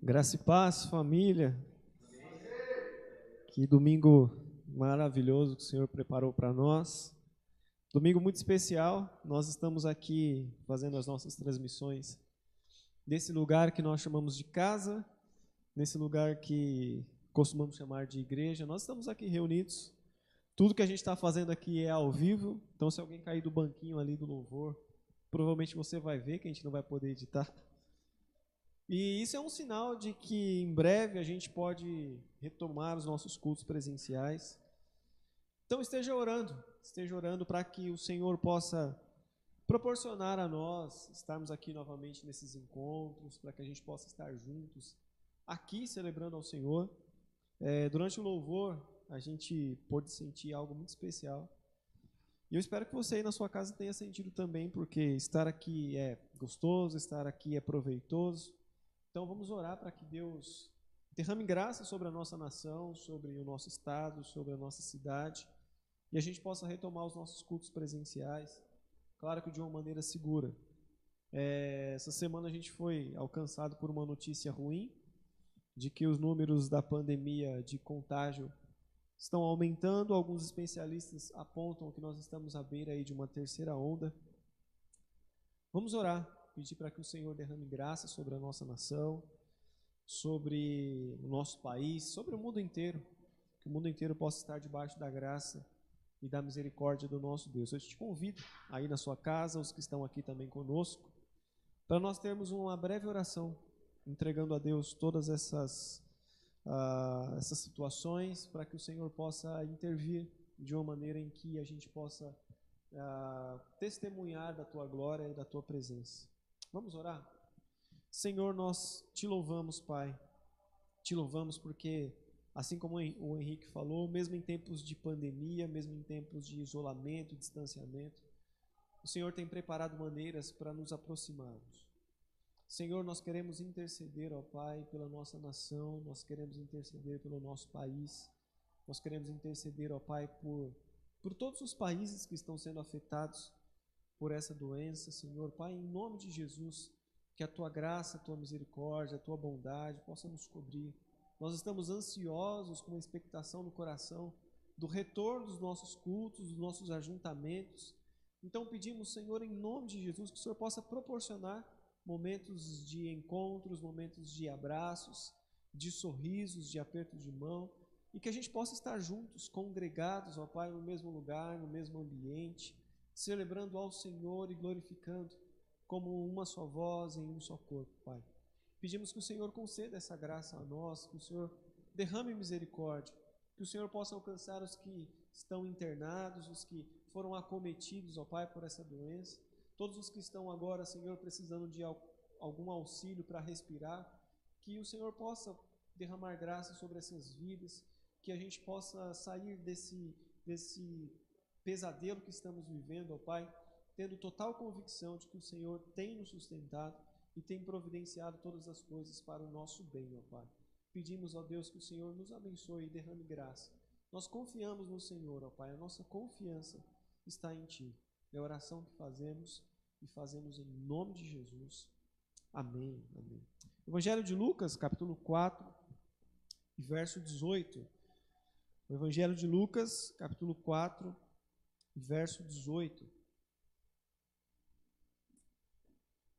Graça e paz, família. Que domingo maravilhoso que o Senhor preparou para nós. Domingo muito especial. Nós estamos aqui fazendo as nossas transmissões nesse lugar que nós chamamos de casa, nesse lugar que costumamos chamar de igreja. Nós estamos aqui reunidos. Tudo que a gente está fazendo aqui é ao vivo. Então, se alguém cair do banquinho ali do louvor, provavelmente você vai ver que a gente não vai poder editar. E isso é um sinal de que em breve a gente pode retomar os nossos cultos presenciais. Então esteja orando, esteja orando para que o Senhor possa proporcionar a nós estarmos aqui novamente nesses encontros, para que a gente possa estar juntos aqui celebrando ao Senhor. É, durante o louvor, a gente pôde sentir algo muito especial. E eu espero que você aí na sua casa tenha sentido também, porque estar aqui é gostoso, estar aqui é proveitoso. Então vamos orar para que Deus derrame graça sobre a nossa nação, sobre o nosso estado, sobre a nossa cidade, e a gente possa retomar os nossos cultos presenciais, claro que de uma maneira segura. É, essa semana a gente foi alcançado por uma notícia ruim, de que os números da pandemia de contágio estão aumentando. Alguns especialistas apontam que nós estamos à beira aí de uma terceira onda. Vamos orar pedir para que o Senhor derrame graça sobre a nossa nação, sobre o nosso país, sobre o mundo inteiro, que o mundo inteiro possa estar debaixo da graça e da misericórdia do nosso Deus. Eu te convido aí na sua casa, os que estão aqui também conosco, para nós termos uma breve oração, entregando a Deus todas essas, uh, essas situações, para que o Senhor possa intervir de uma maneira em que a gente possa uh, testemunhar da tua glória e da tua presença. Vamos orar? Senhor, nós te louvamos, Pai. Te louvamos porque, assim como o Henrique falou, mesmo em tempos de pandemia, mesmo em tempos de isolamento distanciamento, o Senhor tem preparado maneiras para nos aproximarmos. Senhor, nós queremos interceder, ó Pai, pela nossa nação, nós queremos interceder pelo nosso país, nós queremos interceder, ó Pai, por, por todos os países que estão sendo afetados por essa doença, Senhor. Pai, em nome de Jesus, que a tua graça, a tua misericórdia, a tua bondade possa nos cobrir. Nós estamos ansiosos com uma expectação no coração do retorno dos nossos cultos, dos nossos ajuntamentos. Então pedimos, Senhor, em nome de Jesus, que o Senhor possa proporcionar momentos de encontros, momentos de abraços, de sorrisos, de apertos de mão, e que a gente possa estar juntos, congregados, ó Pai, no mesmo lugar, no mesmo ambiente, celebrando ao Senhor e glorificando como uma só voz em um só corpo, Pai. Pedimos que o Senhor conceda essa graça a nós, que o Senhor derrame misericórdia, que o Senhor possa alcançar os que estão internados, os que foram acometidos, ó Pai, por essa doença, todos os que estão agora, Senhor, precisando de algum auxílio para respirar, que o Senhor possa derramar graça sobre essas vidas, que a gente possa sair desse, desse pesadelo que estamos vivendo, ó Pai, tendo total convicção de que o Senhor tem nos sustentado e tem providenciado todas as coisas para o nosso bem, ó Pai. Pedimos, ó Deus, que o Senhor nos abençoe e derrame graça. Nós confiamos no Senhor, ó Pai, a nossa confiança está em Ti. É a oração que fazemos e fazemos em nome de Jesus. Amém. Amém. Evangelho de Lucas, capítulo 4, verso 18. O Evangelho de Lucas, capítulo 4, verso 18.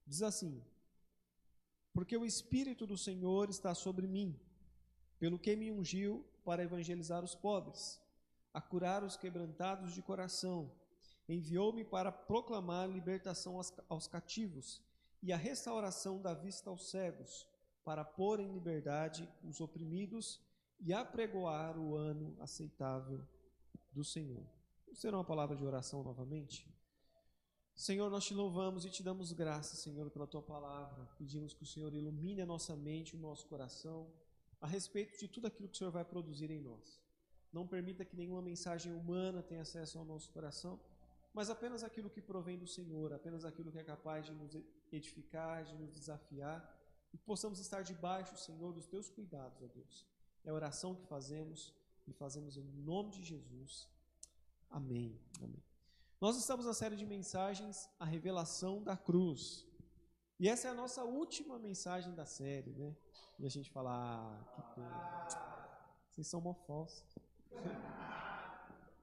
Diz assim: Porque o Espírito do Senhor está sobre mim, pelo que me ungiu para evangelizar os pobres, a curar os quebrantados de coração, enviou-me para proclamar libertação aos, cativos e a restauração da vista aos cegos, para pôr em liberdade os oprimidos e apregoar o ano aceitável do Senhor. Será uma palavra de oração novamente? Senhor, nós te louvamos e te damos graças, Senhor, pela tua palavra. Pedimos que o Senhor ilumine a nossa mente, o nosso coração, a respeito de tudo aquilo que o Senhor vai produzir em nós. Não permita que nenhuma mensagem humana tenha acesso ao nosso coração, mas apenas aquilo que provém do Senhor, apenas aquilo que é capaz de nos edificar, de nos desafiar, e que possamos estar debaixo, Senhor, dos teus cuidados, ó Deus. É a oração que fazemos e fazemos em nome de Jesus. Amém. Amém. Nós estamos na série de mensagens A Revelação da Cruz. E essa é a nossa última mensagem da série, né? E a gente fala, ah, que pena. Vocês são mó falsos.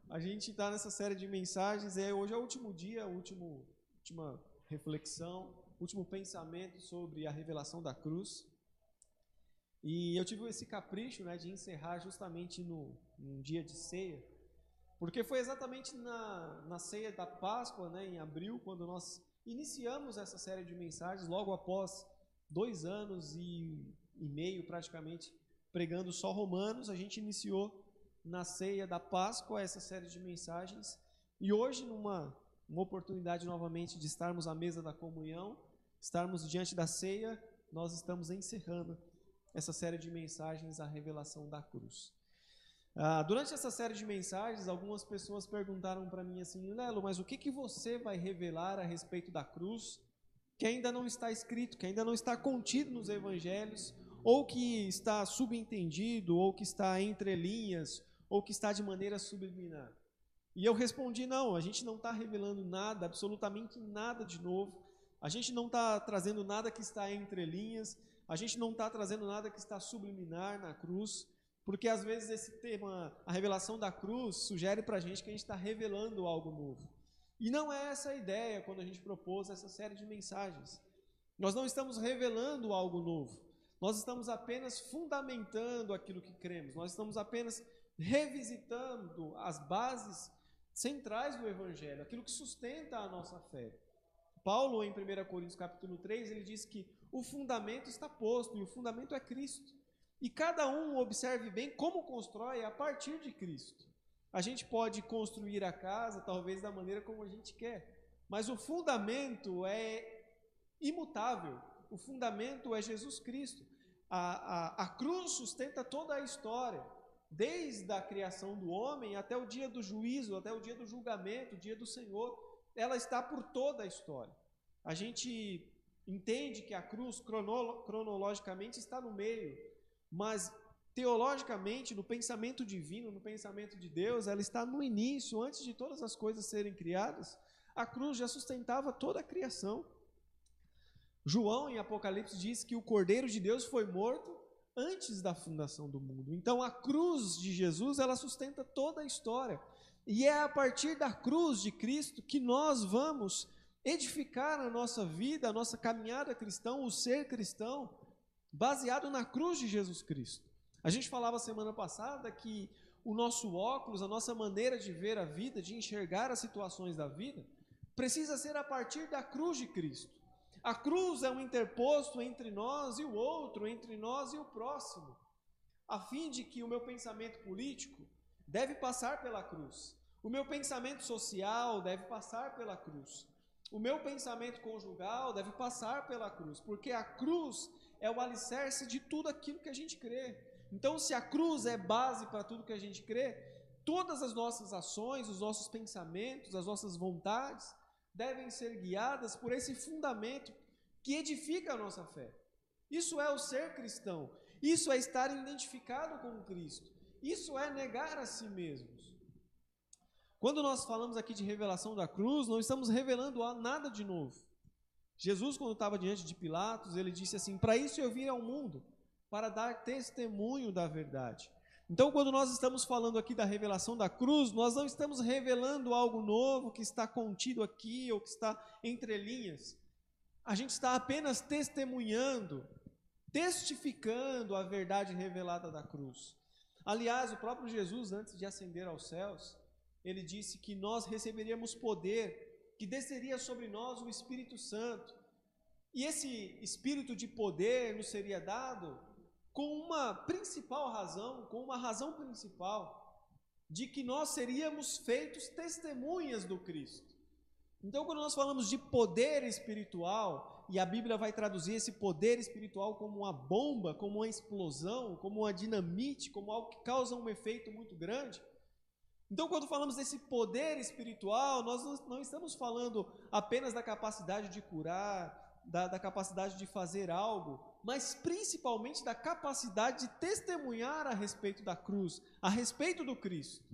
A gente está nessa série de mensagens, é, hoje é o último dia, último, última reflexão, último pensamento sobre a revelação da cruz. E eu tive esse capricho né, de encerrar justamente no, num dia de ceia, porque foi exatamente na, na ceia da Páscoa, né, em abril, quando nós iniciamos essa série de mensagens, logo após dois anos e, e meio praticamente pregando só Romanos, a gente iniciou na ceia da Páscoa essa série de mensagens. E hoje, numa uma oportunidade novamente de estarmos à mesa da comunhão, estarmos diante da ceia, nós estamos encerrando essa série de mensagens, a revelação da cruz. Ah, durante essa série de mensagens, algumas pessoas perguntaram para mim assim, Lelo, mas o que, que você vai revelar a respeito da cruz que ainda não está escrito, que ainda não está contido nos evangelhos, ou que está subentendido, ou que está entre linhas, ou que está de maneira subliminar? E eu respondi: não, a gente não está revelando nada, absolutamente nada de novo. A gente não está trazendo nada que está entre linhas. A gente não está trazendo nada que está subliminar na cruz. Porque às vezes esse tema, a revelação da cruz, sugere para a gente que a gente está revelando algo novo. E não é essa a ideia quando a gente propôs essa série de mensagens. Nós não estamos revelando algo novo. Nós estamos apenas fundamentando aquilo que cremos. Nós estamos apenas revisitando as bases centrais do evangelho, aquilo que sustenta a nossa fé. Paulo, em 1 Coríntios capítulo 3, ele diz que o fundamento está posto, e o fundamento é Cristo. E cada um observe bem como constrói a partir de Cristo. A gente pode construir a casa, talvez da maneira como a gente quer, mas o fundamento é imutável. O fundamento é Jesus Cristo. A, a, a cruz sustenta toda a história desde a criação do homem até o dia do juízo, até o dia do julgamento, o dia do Senhor, ela está por toda a história. A gente entende que a cruz cronologicamente está no meio, mas teologicamente, no pensamento divino, no pensamento de Deus, ela está no início, antes de todas as coisas serem criadas. A cruz já sustentava toda a criação. João, em Apocalipse, diz que o Cordeiro de Deus foi morto antes da fundação do mundo. Então a cruz de Jesus, ela sustenta toda a história. E é a partir da cruz de Cristo que nós vamos edificar a nossa vida, a nossa caminhada cristã, o ser cristão, baseado na cruz de Jesus Cristo. A gente falava semana passada que o nosso óculos, a nossa maneira de ver a vida, de enxergar as situações da vida, precisa ser a partir da cruz de Cristo. A cruz é um interposto entre nós e o outro, entre nós e o próximo, a fim de que o meu pensamento político deve passar pela cruz, o meu pensamento social deve passar pela cruz, o meu pensamento conjugal deve passar pela cruz, porque a cruz é o alicerce de tudo aquilo que a gente crê. Então, se a cruz é base para tudo que a gente crê, todas as nossas ações, os nossos pensamentos, as nossas vontades, devem ser guiadas por esse fundamento que edifica a nossa fé. Isso é o ser cristão. Isso é estar identificado com Cristo. Isso é negar a si mesmos. Quando nós falamos aqui de revelação da cruz, não estamos revelando nada de novo. Jesus, quando estava diante de Pilatos, ele disse assim: Para isso eu vim ao mundo, para dar testemunho da verdade. Então, quando nós estamos falando aqui da revelação da cruz, nós não estamos revelando algo novo que está contido aqui ou que está entre linhas. A gente está apenas testemunhando, testificando a verdade revelada da cruz. Aliás, o próprio Jesus, antes de ascender aos céus, ele disse que nós receberíamos poder, que desceria sobre nós o Espírito Santo. E esse espírito de poder nos seria dado com uma principal razão, com uma razão principal, de que nós seríamos feitos testemunhas do Cristo. Então, quando nós falamos de poder espiritual, e a Bíblia vai traduzir esse poder espiritual como uma bomba, como uma explosão, como uma dinamite, como algo que causa um efeito muito grande. Então, quando falamos desse poder espiritual, nós não estamos falando apenas da capacidade de curar, da, da capacidade de fazer algo, mas principalmente da capacidade de testemunhar a respeito da cruz, a respeito do Cristo.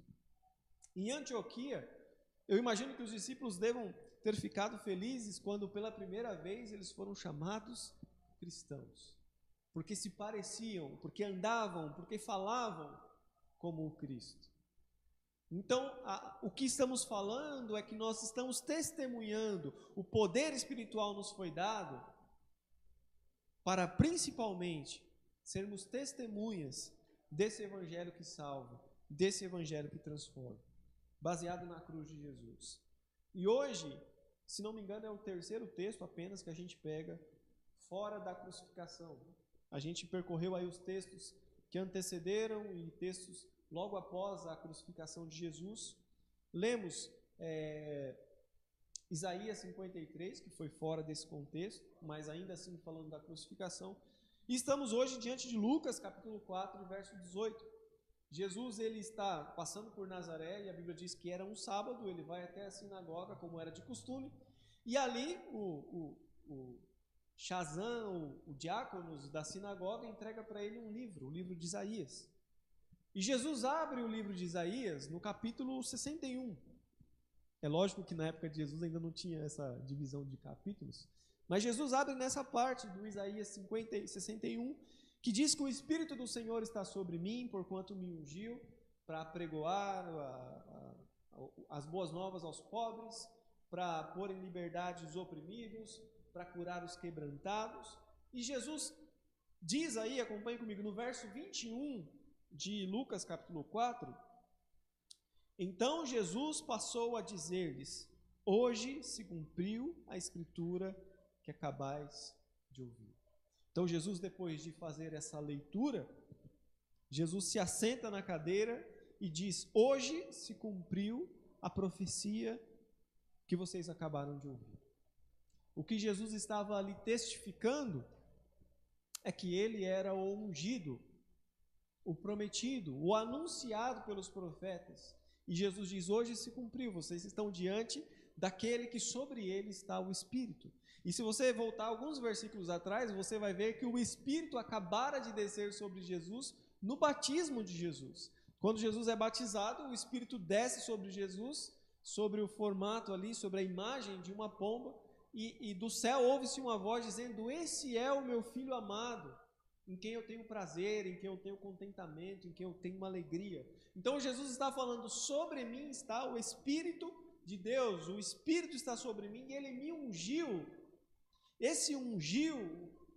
Em Antioquia, eu imagino que os discípulos devam ter ficado felizes quando pela primeira vez eles foram chamados cristãos. Porque se pareciam, porque andavam, porque falavam como o Cristo. Então, a, o que estamos falando é que nós estamos testemunhando, o poder espiritual nos foi dado para principalmente sermos testemunhas desse evangelho que salva, desse evangelho que transforma, baseado na cruz de Jesus. E hoje, se não me engano, é o terceiro texto apenas que a gente pega fora da crucificação. A gente percorreu aí os textos que antecederam e textos logo após a crucificação de Jesus. Lemos é, Isaías 53, que foi fora desse contexto, mas ainda assim falando da crucificação. E estamos hoje diante de Lucas, capítulo 4, verso 18. Jesus ele está passando por Nazaré e a Bíblia diz que era um sábado, ele vai até a sinagoga como era de costume, e ali o, o, o Shazam, o, o diácono da sinagoga, entrega para ele um livro, o livro de Isaías. E Jesus abre o livro de Isaías no capítulo 61. É lógico que na época de Jesus ainda não tinha essa divisão de capítulos, mas Jesus abre nessa parte do Isaías 50 e 61, que diz que o Espírito do Senhor está sobre mim, porquanto me ungiu para pregoar a, a, as boas novas aos pobres, para pôr em liberdade os oprimidos, para curar os quebrantados. E Jesus diz aí, acompanhe comigo, no verso 21 de Lucas capítulo 4, então Jesus passou a dizer-lhes: Hoje se cumpriu a escritura que acabais de ouvir. Então Jesus, depois de fazer essa leitura, Jesus se assenta na cadeira e diz: Hoje se cumpriu a profecia que vocês acabaram de ouvir. O que Jesus estava ali testificando é que ele era o ungido, o prometido, o anunciado pelos profetas. E Jesus diz: Hoje se cumpriu, vocês estão diante daquele que sobre ele está o Espírito. E se você voltar alguns versículos atrás, você vai ver que o Espírito acabara de descer sobre Jesus no batismo de Jesus. Quando Jesus é batizado, o Espírito desce sobre Jesus, sobre o formato ali, sobre a imagem de uma pomba, e, e do céu ouve-se uma voz dizendo: Esse é o meu filho amado, em quem eu tenho prazer, em quem eu tenho contentamento, em quem eu tenho uma alegria. Então Jesus está falando: sobre mim está o Espírito de Deus, o Espírito está sobre mim e ele me ungiu. Esse ungiu,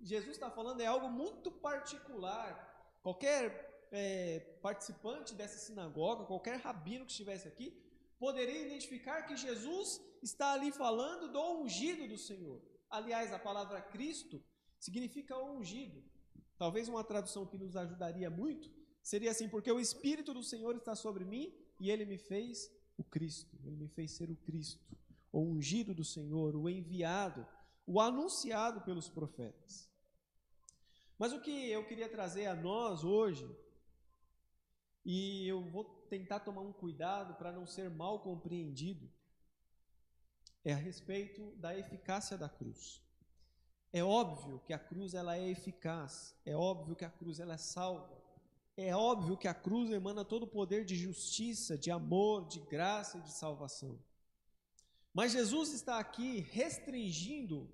Jesus está falando, é algo muito particular. Qualquer é, participante dessa sinagoga, qualquer rabino que estivesse aqui, poderia identificar que Jesus está ali falando do ungido do Senhor. Aliás, a palavra Cristo significa ungido. Talvez uma tradução que nos ajudaria muito seria assim: porque o Espírito do Senhor está sobre mim e ele me fez o Cristo, ele me fez ser o Cristo, o ungido do Senhor, o enviado, o anunciado pelos profetas. Mas o que eu queria trazer a nós hoje, e eu vou tentar tomar um cuidado para não ser mal compreendido, é a respeito da eficácia da cruz. É óbvio que a cruz ela é eficaz, é óbvio que a cruz ela é salva, é óbvio que a cruz emana todo o poder de justiça, de amor, de graça e de salvação. Mas Jesus está aqui restringindo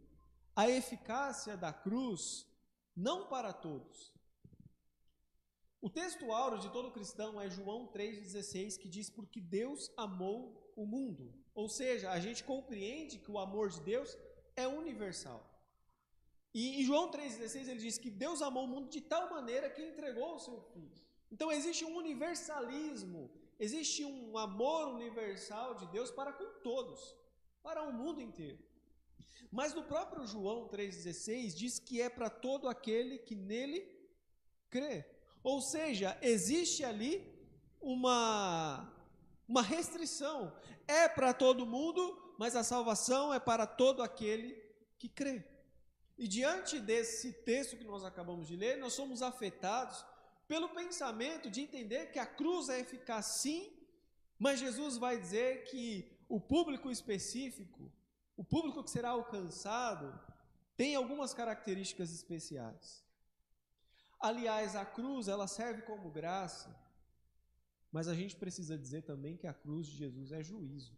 a eficácia da cruz não para todos. O texto áureo de todo cristão é João 3,16, que diz: Porque Deus amou o mundo. Ou seja, a gente compreende que o amor de Deus é universal. E em João 3,16 ele diz que Deus amou o mundo de tal maneira que entregou o seu filho. Então existe um universalismo, existe um amor universal de Deus para com todos, para o mundo inteiro. Mas no próprio João 3,16 diz que é para todo aquele que nele crê. Ou seja, existe ali uma, uma restrição. É para todo mundo, mas a salvação é para todo aquele que crê. E diante desse texto que nós acabamos de ler, nós somos afetados pelo pensamento de entender que a cruz é eficaz sim, mas Jesus vai dizer que o público específico, o público que será alcançado, tem algumas características especiais. Aliás, a cruz, ela serve como graça, mas a gente precisa dizer também que a cruz de Jesus é juízo.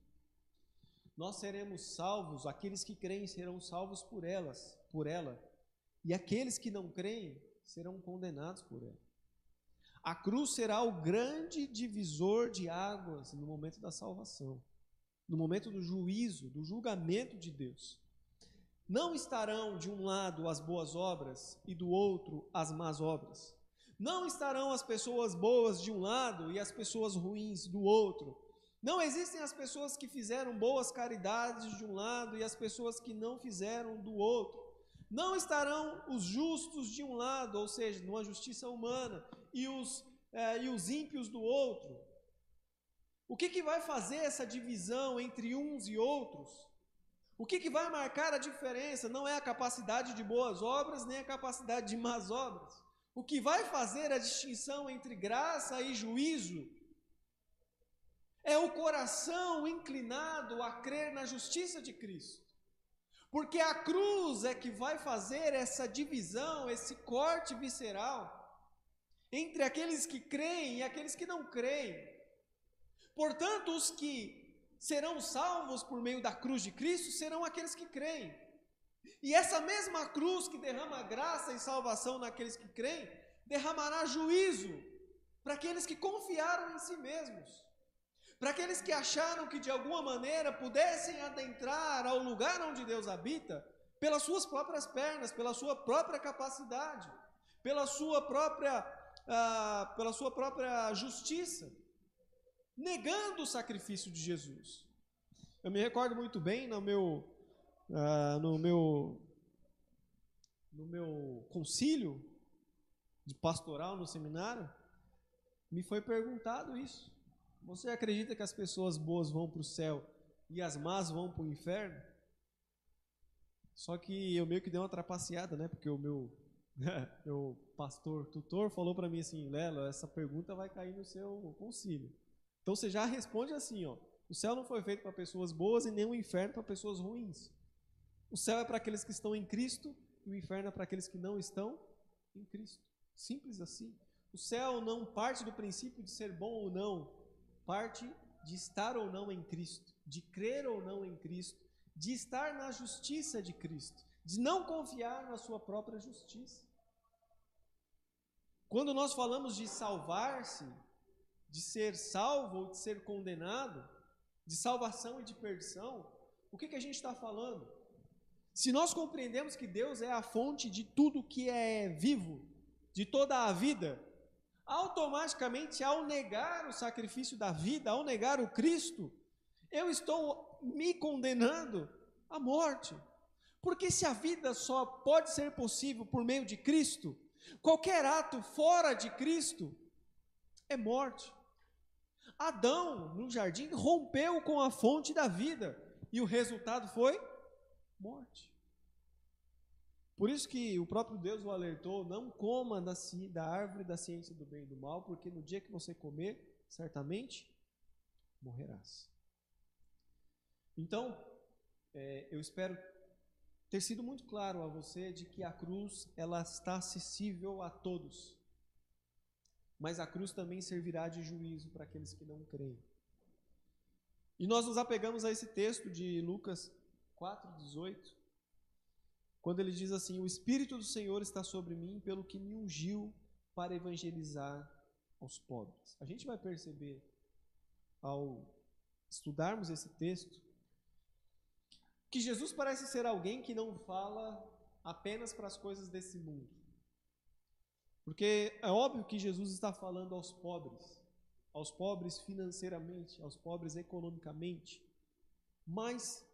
nós seremos salvos, aqueles que creem serão salvos por elas, por ela, e aqueles que não creem serão condenados por ela. A cruz será o grande divisor de águas no momento da salvação, no momento do juízo, do julgamento de Deus. Não estarão de um lado as boas obras e do outro as más obras. Não estarão as pessoas boas de um lado e as pessoas ruins do outro. Não existem as pessoas que fizeram boas caridades de um lado e as pessoas que não fizeram do outro. Não estarão os justos de um lado, ou seja, numa justiça humana, e os, é, e os ímpios do outro. O que, que vai fazer essa divisão entre uns e outros? O que, que vai marcar a diferença não é a capacidade de boas obras, nem a capacidade de más obras. O que vai fazer a distinção entre graça e juízo é o coração inclinado a crer na justiça de Cristo. Porque a cruz é que vai fazer essa divisão, esse corte visceral entre aqueles que creem e aqueles que não creem. Portanto, os que serão salvos por meio da cruz de Cristo serão aqueles que creem. E essa mesma cruz que derrama graça e salvação naqueles que creem, derramará juízo para aqueles que confiaram em si mesmos, para aqueles que acharam que de alguma maneira pudessem adentrar ao lugar onde Deus habita pelas suas próprias pernas, pela sua própria capacidade, pela sua própria, uh, pela sua própria justiça negando o sacrifício de Jesus. Eu me recordo muito bem no meu, uh, no meu, no meu concílio de pastoral no seminário, me foi perguntado isso. Você acredita que as pessoas boas vão para o céu e as más vão para o inferno? Só que eu meio que dei uma trapaceada, né? Porque o meu, meu pastor, tutor, falou para mim assim, Lelo, essa pergunta vai cair no seu concílio. Então você já responde assim, ó. O céu não foi feito para pessoas boas e nem o inferno para pessoas ruins. O céu é para aqueles que estão em Cristo e o inferno é para aqueles que não estão em Cristo. Simples assim. O céu não parte do princípio de ser bom ou não, parte de estar ou não em Cristo, de crer ou não em Cristo, de estar na justiça de Cristo, de não confiar na sua própria justiça. Quando nós falamos de salvar-se, de ser salvo ou de ser condenado, de salvação e de perdição, o que, que a gente está falando? Se nós compreendemos que Deus é a fonte de tudo que é vivo, de toda a vida, automaticamente, ao negar o sacrifício da vida, ao negar o Cristo, eu estou me condenando à morte. Porque se a vida só pode ser possível por meio de Cristo, qualquer ato fora de Cristo é morte. Adão, no jardim, rompeu com a fonte da vida e o resultado foi morte. Por isso que o próprio Deus o alertou: não coma da, da árvore da ciência do bem e do mal, porque no dia que você comer, certamente morrerás. Então, é, eu espero ter sido muito claro a você de que a cruz ela está acessível a todos mas a cruz também servirá de juízo para aqueles que não creem. E nós nos apegamos a esse texto de Lucas 4,18, quando ele diz assim: O Espírito do Senhor está sobre mim, pelo que me ungiu para evangelizar aos pobres. A gente vai perceber, ao estudarmos esse texto, que Jesus parece ser alguém que não fala apenas para as coisas desse mundo. Porque é óbvio que Jesus está falando aos pobres, aos pobres financeiramente, aos pobres economicamente, mas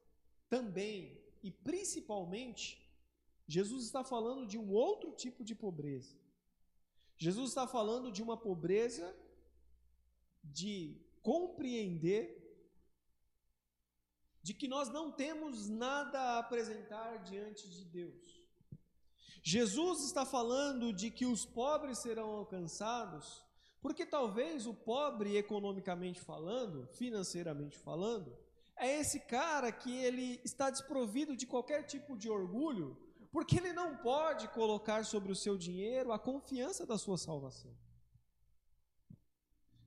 também e principalmente, Jesus está falando de um outro tipo de pobreza. Jesus está falando de uma pobreza de compreender de que nós não temos nada a apresentar diante de Deus. Jesus está falando de que os pobres serão alcançados, porque talvez o pobre, economicamente falando, financeiramente falando, é esse cara que ele está desprovido de qualquer tipo de orgulho, porque ele não pode colocar sobre o seu dinheiro a confiança da sua salvação.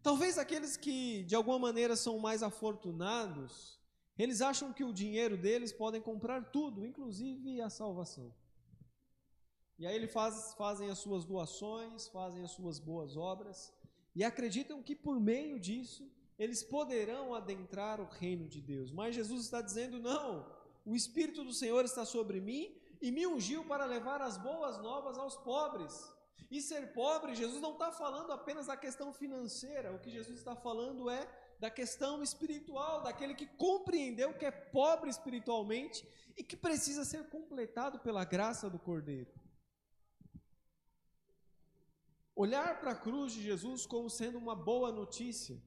Talvez aqueles que de alguma maneira são mais afortunados, Eles acham que o dinheiro deles podem comprar tudo, inclusive a salvação. E aí eles faz, fazem as suas doações, fazem as suas boas obras e acreditam que por meio disso eles poderão adentrar o reino de Deus. Mas Jesus está dizendo: não, o Espírito do Senhor está sobre mim e me ungiu para levar as boas novas aos pobres. E ser pobre, Jesus não está falando apenas da questão financeira, o que Jesus está falando é da questão espiritual, daquele que compreendeu que é pobre espiritualmente e que precisa ser completado pela graça do Cordeiro. Olhar para a cruz de Jesus como sendo uma boa notícia.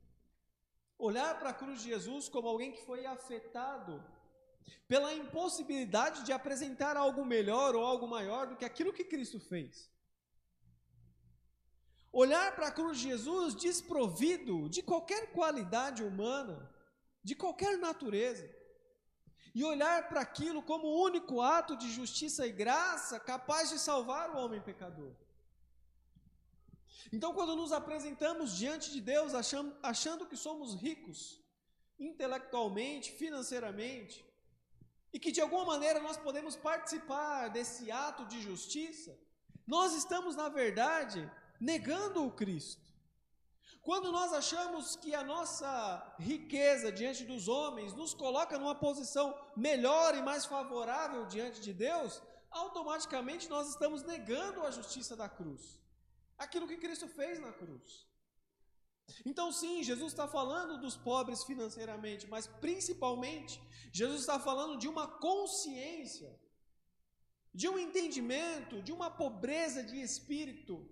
Olhar para a cruz de Jesus como alguém que foi afetado pela impossibilidade de apresentar algo melhor ou algo maior do que aquilo que Cristo fez. Olhar para a cruz de Jesus desprovido de qualquer qualidade humana, de qualquer natureza, e olhar para aquilo como o único ato de justiça e graça capaz de salvar o homem pecador. Então, quando nos apresentamos diante de Deus achando, achando que somos ricos, intelectualmente, financeiramente, e que de alguma maneira nós podemos participar desse ato de justiça, nós estamos, na verdade, negando o Cristo. Quando nós achamos que a nossa riqueza diante dos homens nos coloca numa posição melhor e mais favorável diante de Deus, automaticamente nós estamos negando a justiça da cruz aquilo que Cristo fez na cruz. Então, sim, Jesus está falando dos pobres financeiramente, mas principalmente, Jesus está falando de uma consciência, de um entendimento, de uma pobreza de espírito,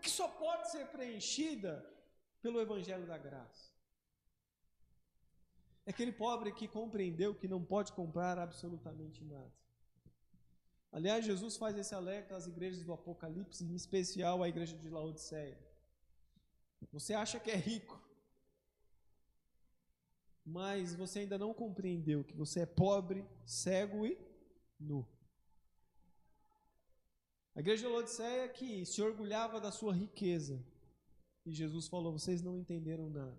que só pode ser preenchida pelo Evangelho da Graça. É aquele pobre que compreendeu que não pode comprar absolutamente nada. Aliás, Jesus faz esse alerta às igrejas do Apocalipse, em especial à igreja de Laodiceia. Você acha que é rico, mas você ainda não compreendeu que você é pobre, cego e nu. A igreja de Laodiceia que se orgulhava da sua riqueza. E Jesus falou: vocês não entenderam nada.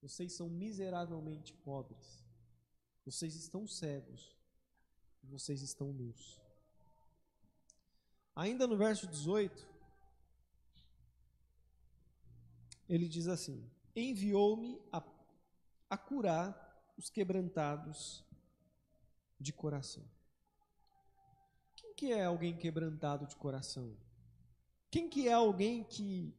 Vocês são miseravelmente pobres. Vocês estão cegos. Vocês estão nus. Ainda no verso 18, ele diz assim: Enviou-me a, a curar os quebrantados de coração. Quem que é alguém quebrantado de coração? Quem que é alguém que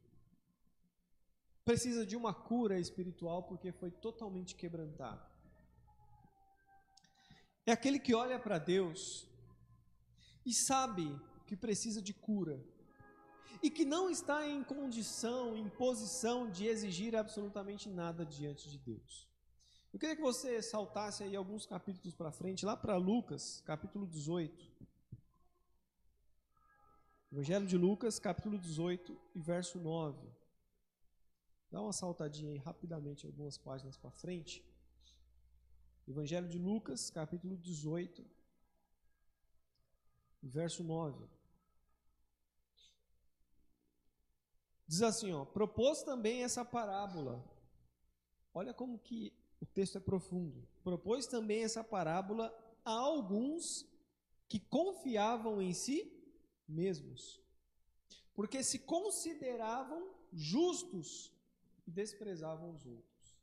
precisa de uma cura espiritual porque foi totalmente quebrantado? É aquele que olha para Deus e sabe que precisa de cura e que não está em condição, em posição de exigir absolutamente nada diante de Deus. Eu queria que você saltasse aí alguns capítulos para frente, lá para Lucas, capítulo 18. Evangelho de Lucas, capítulo 18 e verso 9. Dá uma saltadinha aí rapidamente algumas páginas para frente. Evangelho de Lucas, capítulo 18, verso 9. Diz assim, ó, propôs também essa parábola. Olha como que o texto é profundo. Propôs também essa parábola a alguns que confiavam em si mesmos, porque se consideravam justos e desprezavam os outros.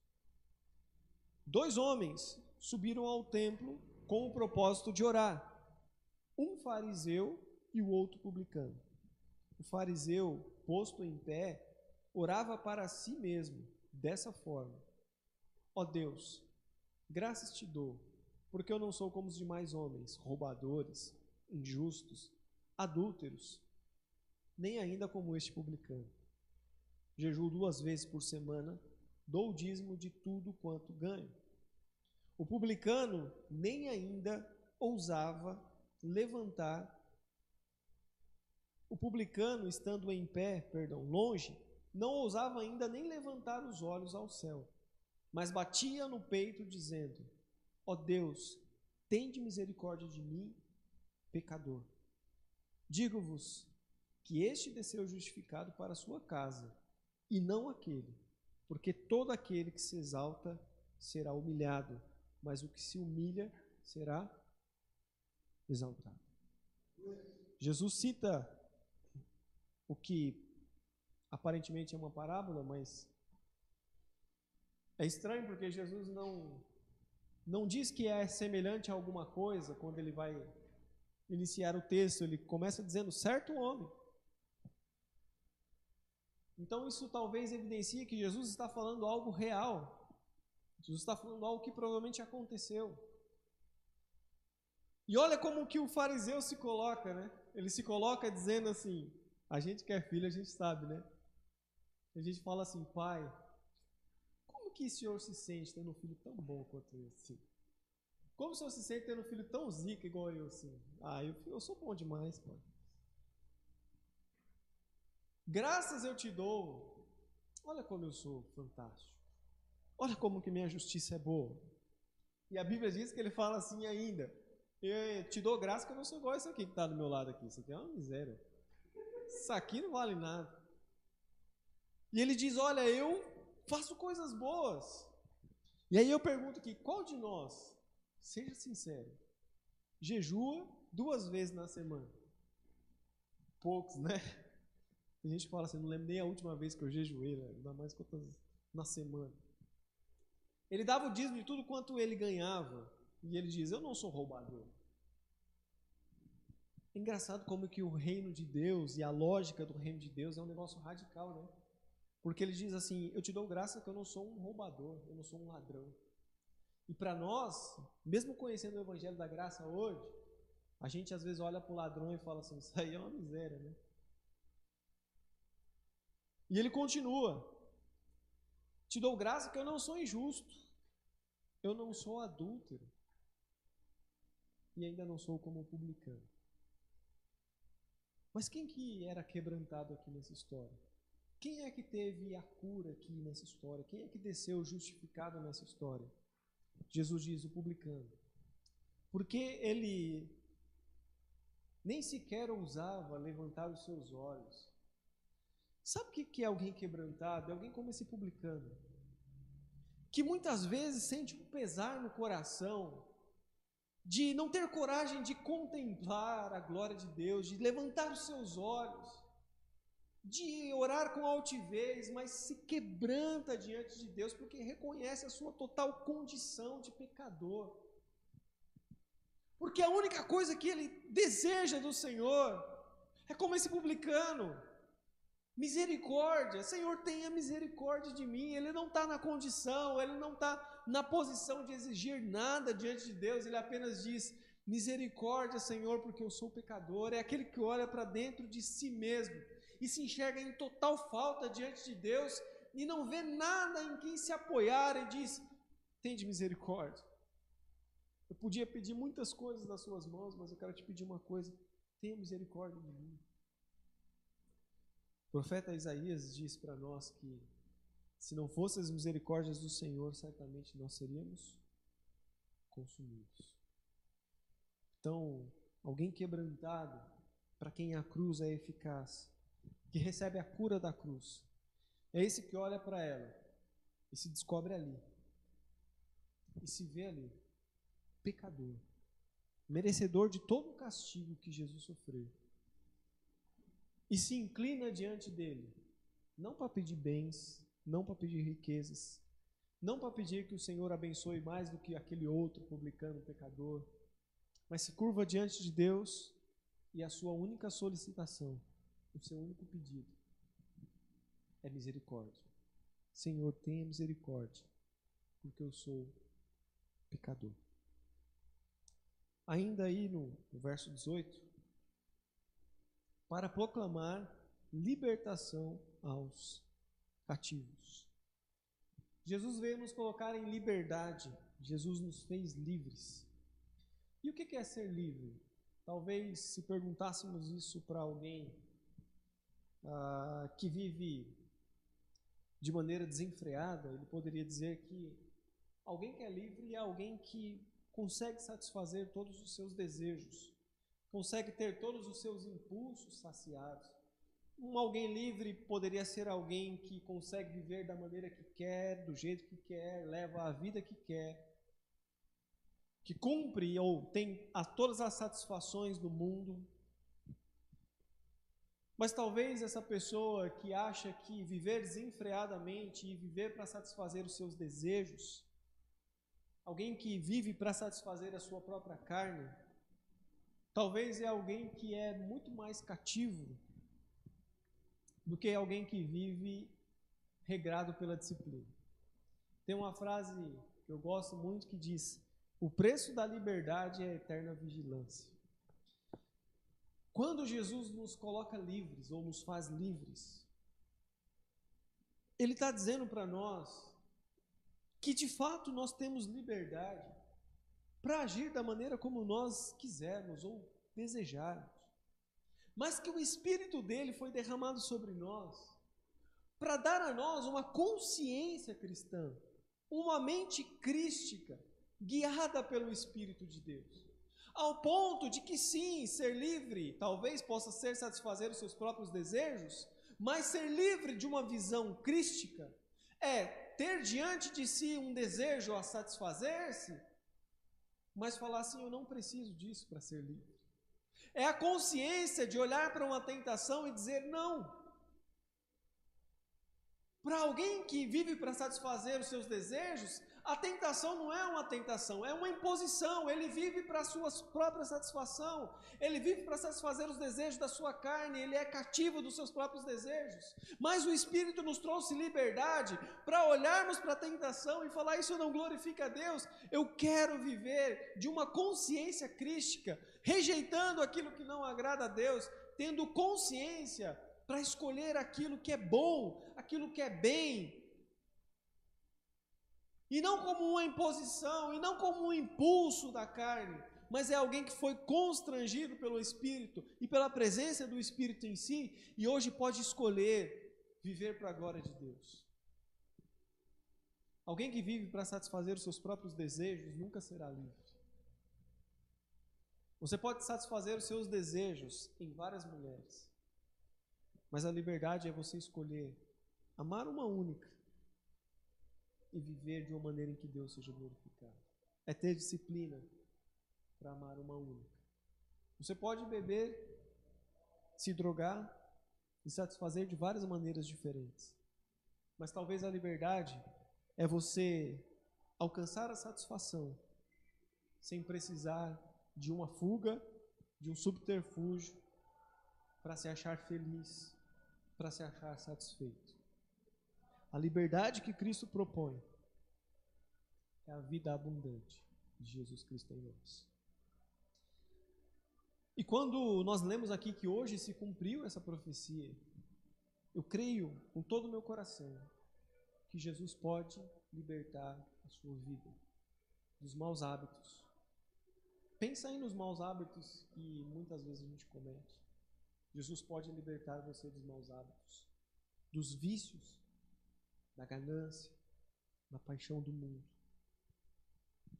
Dois homens subiram ao templo com o propósito de orar, um fariseu e o outro publicano. O fariseu posto em pé, orava para si mesmo, dessa forma: Ó oh Deus, graças te dou, porque eu não sou como os demais homens, roubadores, injustos, adúlteros, nem ainda como este publicano. Jejuo duas vezes por semana, dou o dízimo de tudo quanto ganho. O publicano nem ainda ousava levantar o publicano, estando em pé, perdão, longe, não ousava ainda nem levantar os olhos ao céu, mas batia no peito, dizendo: Ó oh Deus, tende misericórdia de mim, pecador. Digo-vos que este desceu justificado para a sua casa, e não aquele, porque todo aquele que se exalta será humilhado, mas o que se humilha será exaltado. Jesus cita o que aparentemente é uma parábola, mas é estranho porque Jesus não não diz que é semelhante a alguma coisa quando ele vai iniciar o texto, ele começa dizendo certo homem. Então isso talvez evidencie que Jesus está falando algo real. Jesus está falando algo que provavelmente aconteceu. E olha como que o fariseu se coloca, né? Ele se coloca dizendo assim: a gente que é filho, a gente sabe, né? A gente fala assim, pai, como que o senhor se sente tendo um filho tão bom quanto esse? Como o senhor se sente tendo um filho tão zica igual eu, assim? Ah, eu, eu sou bom demais, pai. Graças eu te dou. Olha como eu sou fantástico. Olha como que minha justiça é boa. E a Bíblia diz que ele fala assim ainda. Eu te dou graça que eu não sou igual esse aqui que está do meu lado aqui. Isso aqui é uma miséria. Isso aqui não vale nada. E ele diz: Olha, eu faço coisas boas. E aí eu pergunto aqui: qual de nós, seja sincero, jejua duas vezes na semana? Poucos, né? Tem gente que fala assim: não lembro nem a última vez que eu jejuei, né? ainda mais quantas na semana. Ele dava o dízimo de tudo quanto ele ganhava. E ele diz: Eu não sou roubador. Engraçado como que o reino de Deus e a lógica do reino de Deus é um negócio radical, né? Porque ele diz assim: Eu te dou graça que eu não sou um roubador, eu não sou um ladrão. E para nós, mesmo conhecendo o evangelho da graça hoje, a gente às vezes olha para o ladrão e fala assim: Isso aí é uma miséria, né? E ele continua: Te dou graça que eu não sou injusto, eu não sou adúltero, e ainda não sou como publicano. Mas quem que era quebrantado aqui nessa história? Quem é que teve a cura aqui nessa história? Quem é que desceu justificado nessa história? Jesus diz: o publicano. Porque ele nem sequer ousava levantar os seus olhos. Sabe o que é alguém quebrantado? É alguém como esse publicano. Que muitas vezes sente um pesar no coração de não ter coragem de contemplar a glória de Deus, de levantar os seus olhos, de orar com altivez, mas se quebranta diante de Deus porque reconhece a sua total condição de pecador. Porque a única coisa que ele deseja do Senhor é como esse publicano. Misericórdia, Senhor, tenha misericórdia de mim. Ele não está na condição, ele não está na posição de exigir nada diante de Deus, ele apenas diz: Misericórdia, Senhor, porque eu sou pecador. É aquele que olha para dentro de si mesmo e se enxerga em total falta diante de Deus e não vê nada em quem se apoiar e diz: Tende misericórdia. Eu podia pedir muitas coisas das suas mãos, mas eu quero te pedir uma coisa: tenha misericórdia de mim. O profeta Isaías diz para nós que se não fossem as misericórdias do Senhor, certamente nós seríamos consumidos. Então, alguém quebrantado, para quem a cruz é eficaz, que recebe a cura da cruz, é esse que olha para ela e se descobre ali, e se vê ali, pecador, merecedor de todo o castigo que Jesus sofreu, e se inclina diante dele, não para pedir bens, não para pedir riquezas, não para pedir que o Senhor abençoe mais do que aquele outro publicano pecador, mas se curva diante de Deus e a sua única solicitação, o seu único pedido é misericórdia. Senhor, tenha misericórdia, porque eu sou pecador. Ainda aí no, verso 18, para proclamar libertação aos cativos. Jesus veio nos colocar em liberdade, Jesus nos fez livres. E o que é ser livre? Talvez se perguntássemos isso para alguém ah, que vive de maneira desenfreada, ele poderia dizer que alguém que é livre é alguém que consegue satisfazer todos os seus desejos, consegue ter todos os seus impulsos saciados. Um alguém livre poderia ser alguém que consegue viver da maneira que quer, do jeito que quer, leva a vida que quer. que cumpre ou tem a todas as satisfações do mundo. Mas talvez essa pessoa que acha que viver desenfreadamente e viver para satisfazer os seus desejos, alguém que vive para satisfazer a sua própria carne, talvez é alguém que é muito mais cativo do que alguém que vive regrado pela disciplina. Tem uma frase que eu gosto muito que diz: O preço da liberdade é a eterna vigilância. Quando Jesus nos coloca livres ou nos faz livres, Ele está dizendo para nós que de fato nós temos liberdade para agir da maneira como nós quisermos ou desejarmos, mas que o Espírito dele foi derramado sobre nós para dar a nós uma consciência cristã uma mente crística, guiada pelo Espírito de Deus. Ao ponto de que sim, ser livre talvez possa ser satisfazer os seus próprios desejos, mas ser livre de uma visão crística é ter diante de si um desejo a satisfazer-se, mas falar assim: eu não preciso disso para ser livre. É a consciência de olhar para uma tentação e dizer: não, para alguém que vive para satisfazer os seus desejos, a tentação não é uma tentação, é uma imposição. Ele vive para a sua própria satisfação, ele vive para satisfazer os desejos da sua carne, ele é cativo dos seus próprios desejos. Mas o Espírito nos trouxe liberdade para olharmos para a tentação e falar: Isso não glorifica a Deus. Eu quero viver de uma consciência crística, rejeitando aquilo que não agrada a Deus, tendo consciência para escolher aquilo que é bom, aquilo que é bem. E não como uma imposição, e não como um impulso da carne, mas é alguém que foi constrangido pelo Espírito e pela presença do Espírito em si, e hoje pode escolher viver para a glória de Deus. Alguém que vive para satisfazer os seus próprios desejos nunca será livre. Você pode satisfazer os seus desejos em várias mulheres. Mas a liberdade é você escolher amar uma única e viver de uma maneira em que Deus seja glorificado. É ter disciplina para amar uma única. Você pode beber, se drogar e satisfazer de várias maneiras diferentes. Mas talvez a liberdade é você alcançar a satisfação sem precisar de uma fuga, de um subterfúgio para se achar feliz para se achar satisfeito. A liberdade que Cristo propõe é a vida abundante de Jesus Cristo em nós. E quando nós lemos aqui que hoje se cumpriu essa profecia, eu creio com todo o meu coração que Jesus pode libertar a sua vida dos maus hábitos. Pensa aí nos maus hábitos que muitas vezes a gente comete. Jesus pode libertar você dos maus hábitos, dos vícios, da ganância, da paixão do mundo.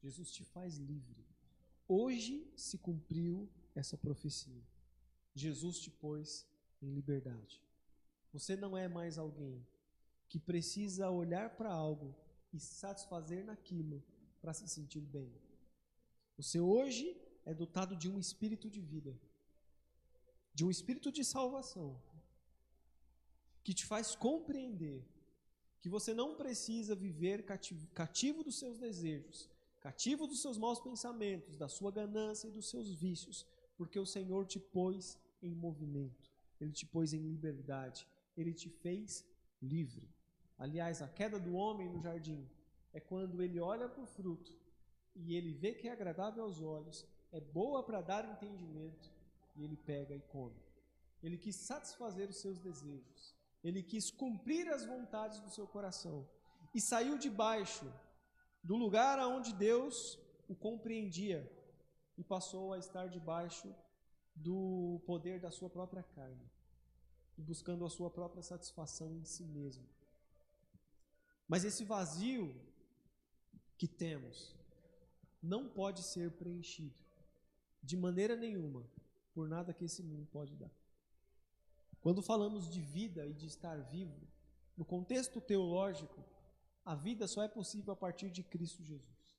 Jesus te faz livre. Hoje se cumpriu essa profecia. Jesus te pôs em liberdade. Você não é mais alguém que precisa olhar para algo e satisfazer naquilo para se sentir bem. Você hoje é dotado de um espírito de vida de um espírito de salvação que te faz compreender que você não precisa viver cativo, cativo dos seus desejos, cativo dos seus maus pensamentos, da sua ganância e dos seus vícios, porque o Senhor te pôs em movimento, ele te pôs em liberdade, ele te fez livre. Aliás, a queda do homem no jardim é quando ele olha para o fruto e ele vê que é agradável aos olhos, é boa para dar entendimento e ele pega e come. Ele quis satisfazer os seus desejos. Ele quis cumprir as vontades do seu coração. E saiu debaixo do lugar aonde Deus o compreendia e passou a estar debaixo do poder da sua própria carne, buscando a sua própria satisfação em si mesmo. Mas esse vazio que temos não pode ser preenchido de maneira nenhuma por nada que esse mundo pode dar. Quando falamos de vida e de estar vivo, no contexto teológico, a vida só é possível a partir de Cristo Jesus.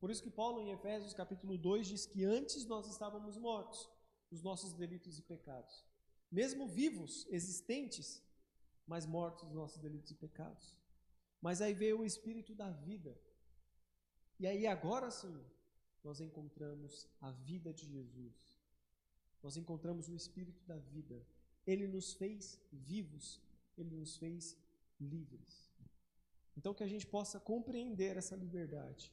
Por isso que Paulo, em Efésios capítulo 2, diz que antes nós estávamos mortos nos nossos delitos e pecados. Mesmo vivos, existentes, mas mortos nos nossos delitos e pecados. Mas aí veio o Espírito da vida. E aí agora sim, nós encontramos a vida de Jesus. Nós encontramos o Espírito da vida. Ele nos fez vivos, ele nos fez livres. Então que a gente possa compreender essa liberdade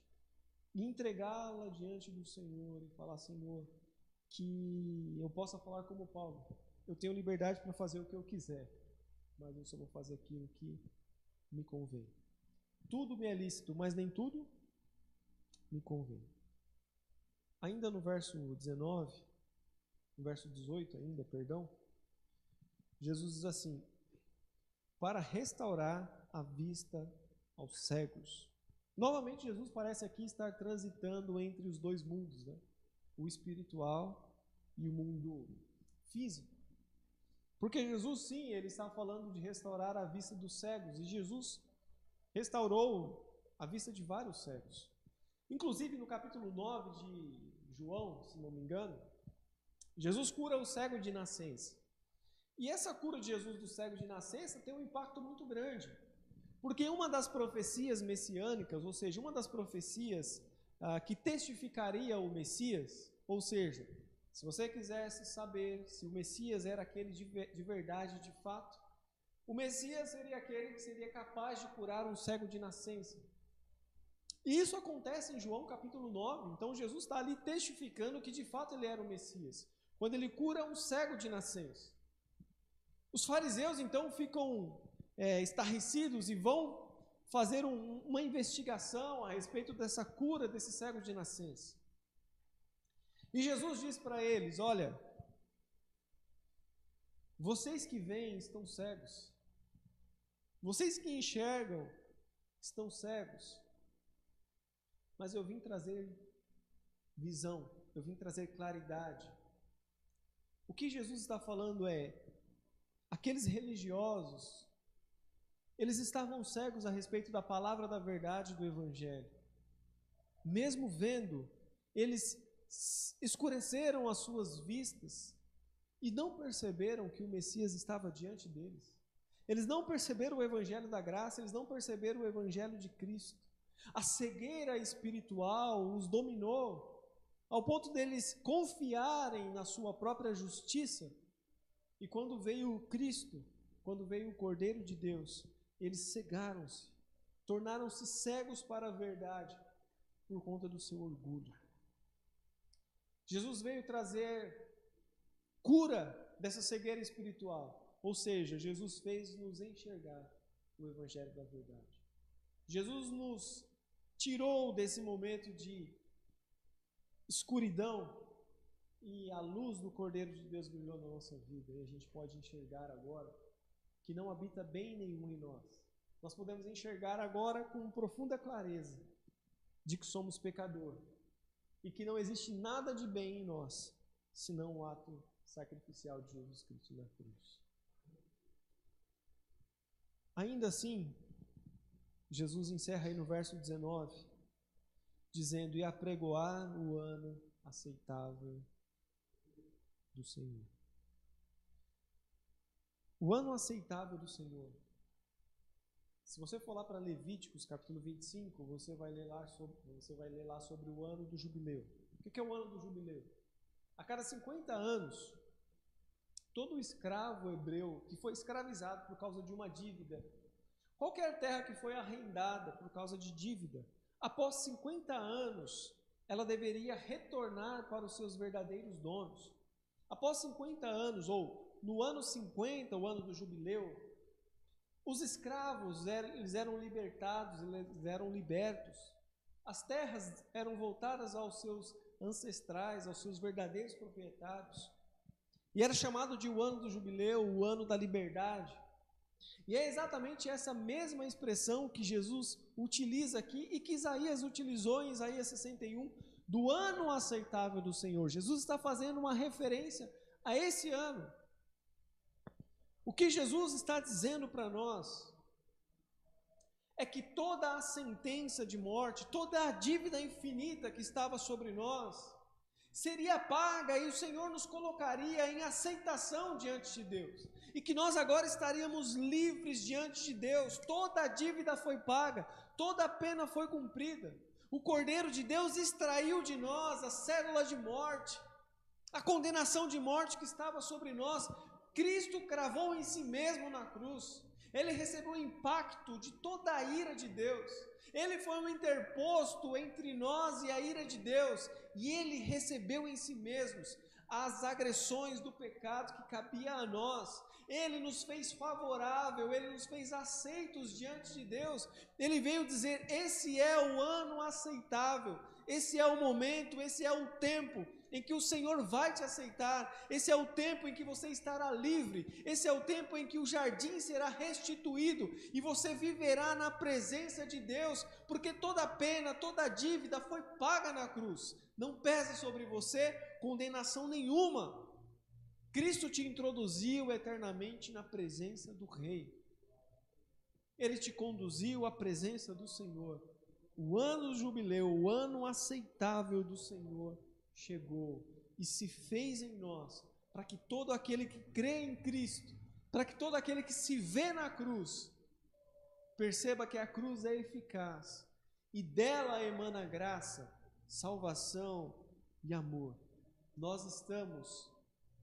e entregá-la diante do Senhor e falar: Senhor, que eu possa falar como Paulo. Eu tenho liberdade para fazer o que eu quiser, mas eu só vou fazer aquilo que me convém. Tudo me é lícito, mas nem tudo me convém. Ainda no verso 19, no verso 18 ainda, perdão, Jesus diz assim: para restaurar a vista aos cegos Novamente, Jesus parece aqui estar transitando entre os dois mundos, né? o espiritual e o mundo físico. Porque Jesus, sim, ele está falando de restaurar a vista dos cegos, e Jesus restaurou a vista de vários cegos. Inclusive, no capítulo 9 de João, se não me engano, Jesus cura o cego de nascença. E essa cura de Jesus do cego de nascença tem um impacto muito grande. Porque uma das profecias messiânicas, ou seja, uma das profecias ah, que testificaria o Messias, ou seja, se você quisesse saber se o Messias era aquele de, de verdade, de fato, o Messias seria aquele que seria capaz de curar um cego de nascença. E isso acontece em João capítulo 9. Então Jesus está ali testificando que de fato ele era o Messias, quando ele cura um cego de nascença. Os fariseus então ficam é, estarrecidos e vão fazer um, uma investigação a respeito dessa cura desse cego de nascença. E Jesus diz para eles: Olha, vocês que veem estão cegos, vocês que enxergam estão cegos, mas eu vim trazer visão, eu vim trazer claridade. O que Jesus está falando é: aqueles religiosos eles estavam cegos a respeito da palavra da verdade do Evangelho. Mesmo vendo, eles escureceram as suas vistas e não perceberam que o Messias estava diante deles. Eles não perceberam o Evangelho da graça, eles não perceberam o Evangelho de Cristo. A cegueira espiritual os dominou, ao ponto deles confiarem na sua própria justiça. E quando veio o Cristo, quando veio o Cordeiro de Deus, eles cegaram-se, tornaram-se cegos para a verdade por conta do seu orgulho. Jesus veio trazer cura dessa cegueira espiritual, ou seja, Jesus fez nos enxergar o evangelho da verdade. Jesus nos tirou desse momento de escuridão e a luz do Cordeiro de Deus brilhou na nossa vida e a gente pode enxergar agora que não habita bem nenhum em nós. Nós podemos enxergar agora com profunda clareza de que somos pecador e que não existe nada de bem em nós, senão o ato sacrificial de Jesus Cristo na cruz. Ainda assim, Jesus encerra aí no verso 19, dizendo: E apregoar o ano aceitável do Senhor. O ano aceitável do Senhor. Se você for lá para Levíticos, capítulo 25, você vai ler lá sobre, você vai ler lá sobre o ano do jubileu. O que é o ano do jubileu? A cada 50 anos, todo escravo hebreu que foi escravizado por causa de uma dívida, qualquer terra que foi arrendada por causa de dívida, após 50 anos, ela deveria retornar para os seus verdadeiros donos. Após 50 anos, ou no ano 50, o ano do jubileu, os escravos eles eram libertados, eles eram libertos. As terras eram voltadas aos seus ancestrais, aos seus verdadeiros proprietários. E era chamado de o ano do jubileu, o ano da liberdade. E é exatamente essa mesma expressão que Jesus utiliza aqui e que Isaías utilizou em Isaías 61, do ano aceitável do Senhor. Jesus está fazendo uma referência a esse ano. O que Jesus está dizendo para nós é que toda a sentença de morte, toda a dívida infinita que estava sobre nós, seria paga e o Senhor nos colocaria em aceitação diante de Deus. E que nós agora estaríamos livres diante de Deus. Toda a dívida foi paga, toda a pena foi cumprida. O Cordeiro de Deus extraiu de nós a célula de morte, a condenação de morte que estava sobre nós. Cristo cravou em si mesmo na cruz. Ele recebeu o impacto de toda a ira de Deus. Ele foi um interposto entre nós e a ira de Deus, e ele recebeu em si mesmos as agressões do pecado que cabia a nós. Ele nos fez favorável, ele nos fez aceitos diante de Deus. Ele veio dizer: esse é o ano aceitável, esse é o momento, esse é o tempo em que o Senhor vai te aceitar, esse é o tempo em que você estará livre, esse é o tempo em que o jardim será restituído e você viverá na presença de Deus, porque toda pena, toda dívida foi paga na cruz, não pesa sobre você condenação nenhuma. Cristo te introduziu eternamente na presença do Rei. Ele te conduziu à presença do Senhor. O ano do jubileu, o ano aceitável do Senhor chegou e se fez em nós, para que todo aquele que crê em Cristo, para que todo aquele que se vê na cruz, perceba que a cruz é eficaz e dela emana graça, salvação e amor. Nós estamos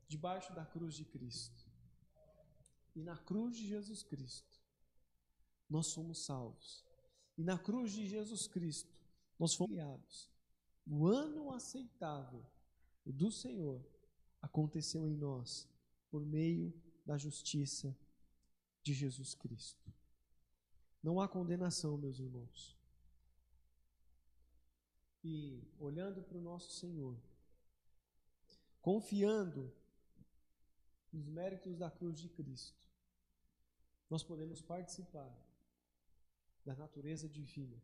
debaixo da cruz de Cristo. E na cruz de Jesus Cristo, nós somos salvos. E na cruz de Jesus Cristo, nós fomos criados o ano aceitável do Senhor aconteceu em nós por meio da justiça de Jesus Cristo. Não há condenação, meus irmãos. E olhando para o nosso Senhor, confiando nos méritos da cruz de Cristo, nós podemos participar da natureza divina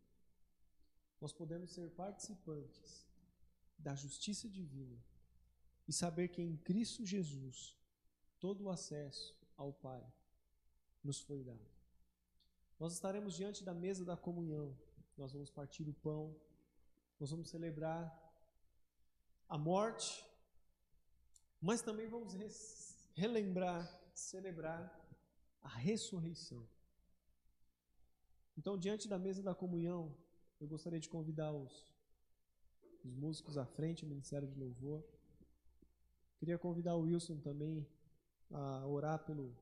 nós podemos ser participantes da justiça divina e saber que em Cristo Jesus todo o acesso ao Pai nos foi dado. Nós estaremos diante da mesa da comunhão, nós vamos partir o pão, nós vamos celebrar a morte, mas também vamos relembrar, celebrar a ressurreição. Então, diante da mesa da comunhão, eu gostaria de convidar os, os músicos à frente, o Ministério de Louvor. Queria convidar o Wilson também a orar pelo,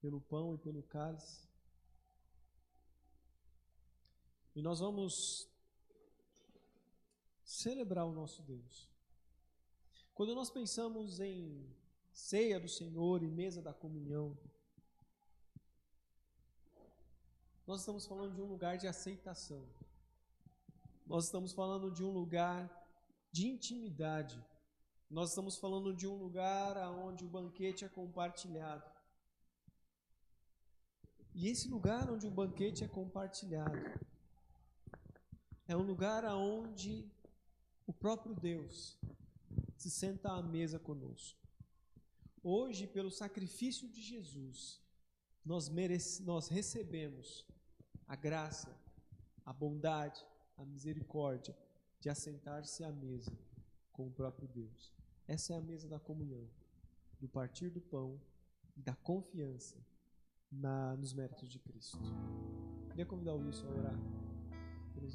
pelo pão e pelo cálice. E nós vamos celebrar o nosso Deus. Quando nós pensamos em ceia do Senhor e mesa da comunhão, nós estamos falando de um lugar de aceitação. Nós estamos falando de um lugar de intimidade. Nós estamos falando de um lugar onde o banquete é compartilhado. E esse lugar onde o banquete é compartilhado é um lugar onde o próprio Deus se senta à mesa conosco. Hoje, pelo sacrifício de Jesus, nós, merece, nós recebemos a graça, a bondade, a misericórdia de assentar-se à mesa com o próprio Deus. Essa é a mesa da comunhão, do partir do pão e da confiança na, nos méritos de Cristo. Queria convidar o Wilson a orar.